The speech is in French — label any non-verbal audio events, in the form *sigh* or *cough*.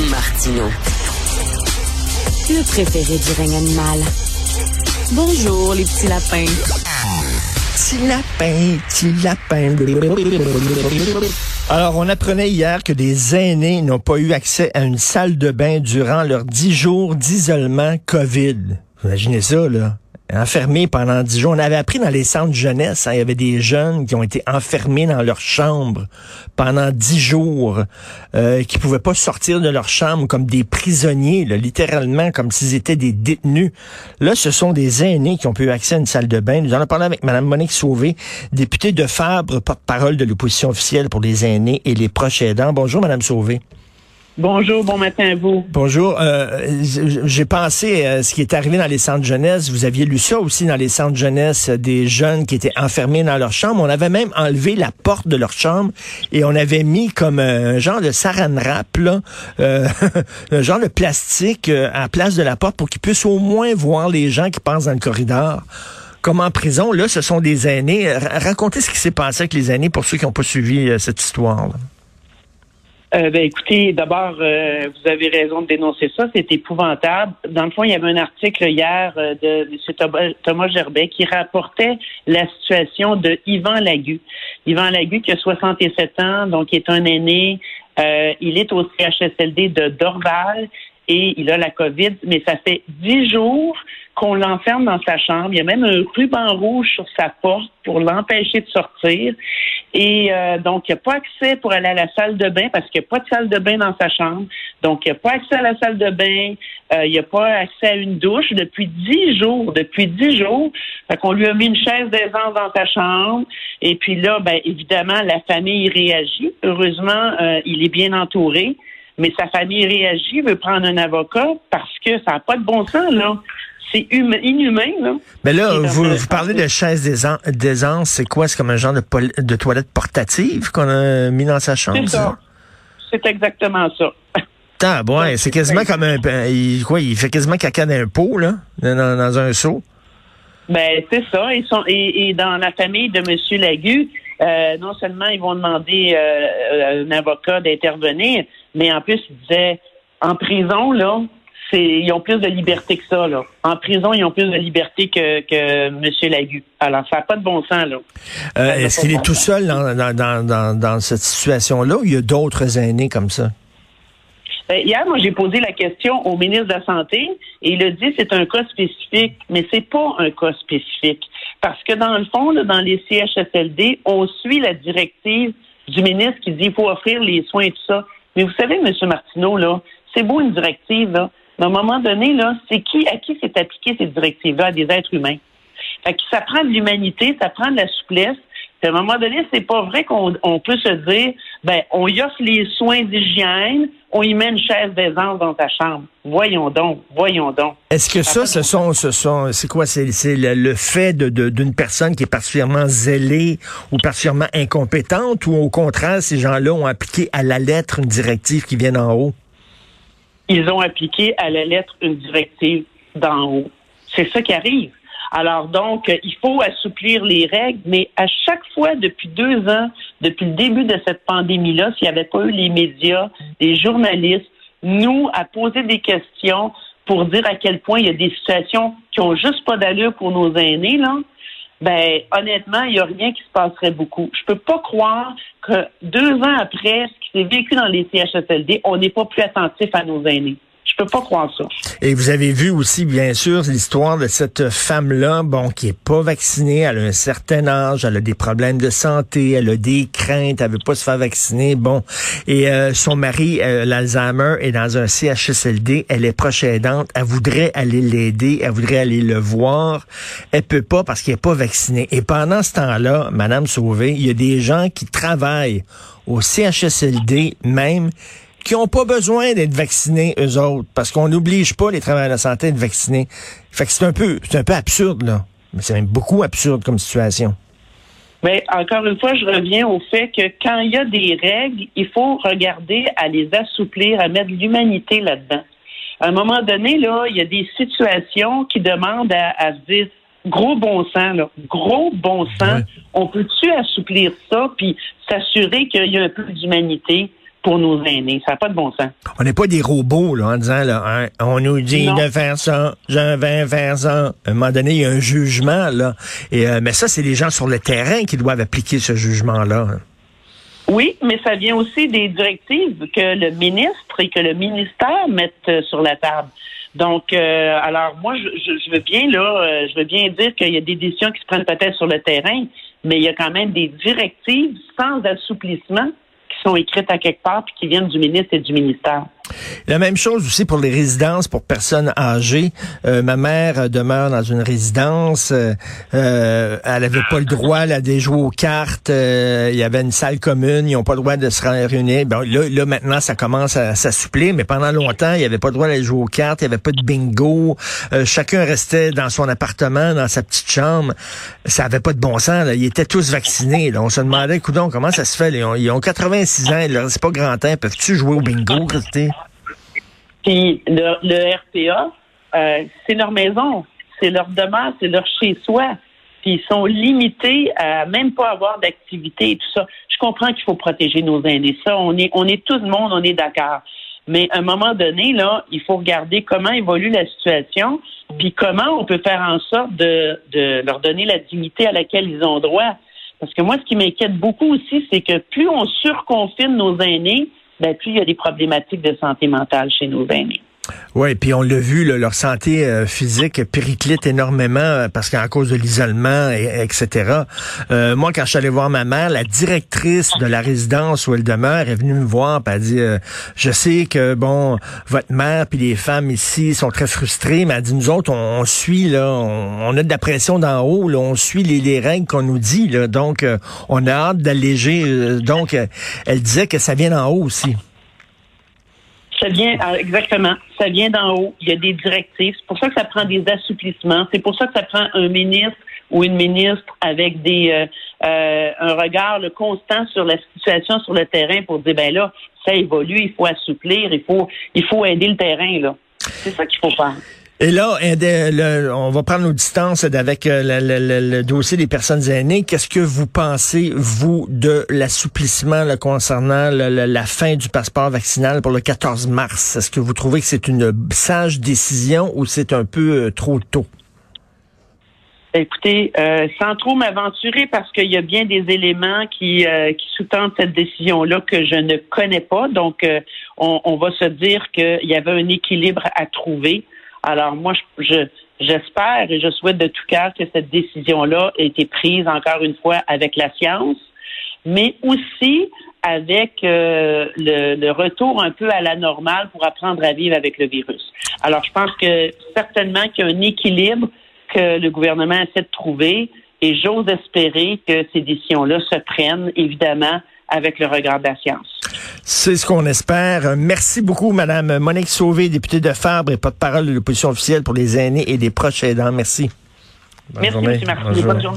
Martino. Le préféré du règne animal. Bonjour, les petits lapins. Petit lapin, petit lapin. Alors, on apprenait hier que des aînés n'ont pas eu accès à une salle de bain durant leurs dix jours d'isolement COVID. Imaginez ça, là enfermés pendant dix jours. On avait appris dans les centres jeunesse, hein, il y avait des jeunes qui ont été enfermés dans leur chambre pendant dix jours, euh, qui pouvaient pas sortir de leur chambre comme des prisonniers, littéralement comme s'ils étaient des détenus. Là, ce sont des aînés qui ont pu accès à une salle de bain. Nous en avons parlé avec Mme Monique Sauvé, députée de Fabre, porte-parole de l'opposition officielle pour les aînés et les proches aidants. Bonjour, Mme Sauvé. Bonjour, bon matin à vous. Bonjour. Euh, J'ai pensé à ce qui est arrivé dans les centres jeunesse. Vous aviez lu ça aussi dans les centres jeunesse, des jeunes qui étaient enfermés dans leur chambre. On avait même enlevé la porte de leur chambre et on avait mis comme un genre de saran wrap, là, euh, *laughs* un genre de plastique euh, à la place de la porte pour qu'ils puissent au moins voir les gens qui passent dans le corridor. Comme en prison, là, ce sont des aînés. Racontez ce qui s'est passé avec les aînés pour ceux qui n'ont pas suivi euh, cette histoire. Là. Euh, ben, écoutez, d'abord, euh, vous avez raison de dénoncer ça. C'est épouvantable. Dans le fond, il y avait un article hier euh, de M. Thomas Gerbet qui rapportait la situation de Yvan Lagu. Yvan Lagu, qui a 67 ans, donc est un aîné. il est au CHSLD de Dorval et il a la COVID, mais ça fait dix jours qu'on l'enferme dans sa chambre. Il y a même un ruban rouge sur sa porte pour l'empêcher de sortir. Et euh, donc, il n'y a pas accès pour aller à la salle de bain parce qu'il n'y a pas de salle de bain dans sa chambre. Donc, il n'y a pas accès à la salle de bain. Euh, il n'y a pas accès à une douche depuis dix jours. Depuis dix jours. Fait qu'on lui a mis une chaise d'aisance dans sa chambre. Et puis là, ben, évidemment, la famille réagit. Heureusement, euh, il est bien entouré. Mais sa famille réagit, veut prendre un avocat parce que ça n'a pas de bon sens, là. C'est inhumain, là. Mais là, vous, vous parlez de chaise d'aisance. C'est quoi? C'est comme un genre de, de toilette portative qu'on a mis dans sa chambre? C'est ça. C'est exactement ça. *laughs* Ah, ouais, c'est quasiment comme un. Il, quoi, il fait quasiment caca dans un pot, là, dans, dans un seau. Ben, c'est ça. Ils sont, et, et, dans la famille de M. Lagu, euh, non seulement ils vont demander euh, un avocat d'intervenir, mais en plus, ils disaient en prison, là, ils ont plus de liberté que ça. Là. En prison, ils ont plus de liberté que, que M. Lagu. Alors, ça n'a pas de bon sens. là. Euh, est-ce qu'il est tout seul dans, dans, dans, dans cette situation-là ou il y a d'autres aînés comme ça? Ben, hier, moi, j'ai posé la question au ministre de la Santé et il a dit c'est un cas spécifique, mais c'est pas un cas spécifique. Parce que dans le fond, dans les CHSLD, on suit la directive du ministre qui dit qu'il faut offrir les soins et tout ça. Mais vous savez, M. Martineau, là, c'est beau une directive, là, mais à un moment donné, là, c'est qui, à qui s'est appliqué ces directives-là? À des êtres humains? Fait que ça prend de l'humanité, ça prend de la souplesse. Puis à un moment donné, c'est pas vrai qu'on peut se dire, ben, on y offre les soins d'hygiène, on y met une chaise d'aisance dans ta chambre. Voyons donc, voyons donc. Est-ce que ça, ce sont, ce sont, c'est quoi, c'est, le, le, fait de, d'une personne qui est particulièrement zélée ou particulièrement incompétente, ou au contraire, ces gens-là ont appliqué à la lettre une directive qui vient d'en haut? ils ont appliqué à la lettre une directive d'en haut. C'est ça qui arrive. Alors donc, il faut assouplir les règles, mais à chaque fois, depuis deux ans, depuis le début de cette pandémie-là, s'il n'y avait pas eu les médias, les journalistes, nous, à poser des questions pour dire à quel point il y a des situations qui ont juste pas d'allure pour nos aînés, là, ben honnêtement, il n'y a rien qui se passerait beaucoup. Je peux pas croire que deux ans après ce qui s'est vécu dans les CHSLD, on n'est pas plus attentif à nos aînés. Je peux pas croire ça. Et vous avez vu aussi, bien sûr, l'histoire de cette femme-là, bon, qui est pas vaccinée, elle a un certain âge, elle a des problèmes de santé, elle a des craintes, elle veut pas se faire vacciner, bon. Et euh, son mari, euh, l'Alzheimer, est dans un CHSLD, elle est proche aidante, elle voudrait aller l'aider, elle voudrait aller le voir, elle peut pas parce qu'elle est pas vaccinée. Et pendant ce temps-là, Madame Sauvé, il y a des gens qui travaillent au CHSLD même qui n'ont pas besoin d'être vaccinés, eux autres, parce qu'on n'oblige pas les travailleurs de la santé à être vaccinés. Fait que c'est un peu, c'est un peu absurde, là. Mais c'est même beaucoup absurde comme situation. Mais encore une fois, je reviens au fait que quand il y a des règles, il faut regarder à les assouplir, à mettre de l'humanité là-dedans. À un moment donné, là, il y a des situations qui demandent à, se dire gros bon sens, là, gros bon sens. On peut-tu assouplir ça puis s'assurer qu'il y a un peu d'humanité? Pour nos aînés. Ça n'a pas de bon sens. On n'est pas des robots là, en disant là, hein, on nous dit de faire ça, je vais faire ça. À un moment donné, il y a un jugement là. Et, euh, mais ça, c'est les gens sur le terrain qui doivent appliquer ce jugement-là. Oui, mais ça vient aussi des directives que le ministre et que le ministère mettent euh, sur la table. Donc, euh, alors moi, je, je, veux bien là, je veux bien dire qu'il y a des décisions qui se prennent peut-être sur le terrain, mais il y a quand même des directives sans assouplissement sont écrites à quelque part puis qui viennent du ministre et du ministère. La même chose aussi pour les résidences pour personnes âgées. Euh, ma mère demeure dans une résidence. Euh, euh elle avait pas le droit là, de jouer aux cartes. Euh, il y avait une salle commune. Ils n'ont pas le droit de se réunir. Bon, là, là, maintenant, ça commence à s'assouplir. Mais pendant longtemps, il n'y avait pas le droit d'aller jouer aux cartes. Il n'y avait pas de bingo. chacun restait dans son appartement, dans sa petite chambre. Ça avait pas de bon sens. Là. Ils étaient tous vaccinés. On se demandait, coudon, comment ça se fait? Ils ont, ils ont 86 ans. C'est pas grand temps. Peuvent-tu jouer au bingo? Puis le, RPA, euh, c'est leur maison, c'est leur demeure, c'est leur chez-soi. Puis ils sont limités à même pas avoir d'activité et tout ça. Je comprends qu'il faut protéger nos aînés. Ça, on est, on est tout le monde, on est d'accord. Mais à un moment donné, là, il faut regarder comment évolue la situation, puis comment on peut faire en sorte de, de leur donner la dignité à laquelle ils ont droit. Parce que moi, ce qui m'inquiète beaucoup aussi, c'est que plus on surconfine nos aînés, ben, plus il y a des problématiques de santé mentale chez nos aînés. Oui, puis on l'a vu, leur santé euh, physique périclite énormément euh, parce qu'à cause de l'isolement, et, etc. Euh, moi, quand je suis allé voir ma mère, la directrice de la résidence où elle demeure est venue me voir, puis elle dit, je sais que bon, votre mère puis les femmes ici sont très frustrées, mais elle dit, nous autres, on, suit là, on, a de la pression d'en haut, on suit les, les règles qu'on nous dit, donc on a hâte d'alléger. donc, elle disait que ça vient d'en haut aussi. Ça vient, ah, exactement, ça vient d'en haut. Il y a des directives. C'est pour ça que ça prend des assouplissements. C'est pour ça que ça prend un ministre ou une ministre avec des euh, euh, un regard constant sur la situation sur le terrain pour dire ben là, ça évolue, il faut assouplir, il faut il faut aider le terrain là. C'est ça qu'il faut faire. Et là, on va prendre nos distances avec euh, le, dossier des personnes aînées. Qu'est-ce que vous pensez, vous, de l'assouplissement concernant la fin du passeport vaccinal pour le 14 mars? Est-ce que vous trouvez que c'est une sage décision ou c'est un peu euh, trop tôt? Écoutez, euh, sans trop m'aventurer, parce qu'il y a bien des éléments qui, qui sous-tendent cette décision-là que je ne connais pas. Donc, on, on, va se dire qu'il y avait un équilibre à trouver. Alors moi, je, j'espère et je souhaite de tout cœur que cette décision-là ait été prise encore une fois avec la science, mais aussi avec euh, le, le, retour un peu à la normale pour apprendre à vivre avec le virus. Alors, je pense que certainement qu'il y a un équilibre que le gouvernement essaie de trouver et j'ose espérer que ces décisions-là se prennent, évidemment, avec le regard de la science. C'est ce qu'on espère. Merci beaucoup, Madame Monique Sauvé, députée de Fabre et porte-parole de l'opposition officielle pour les aînés et les proches aidants. Merci. Merci, M. Bonne journée.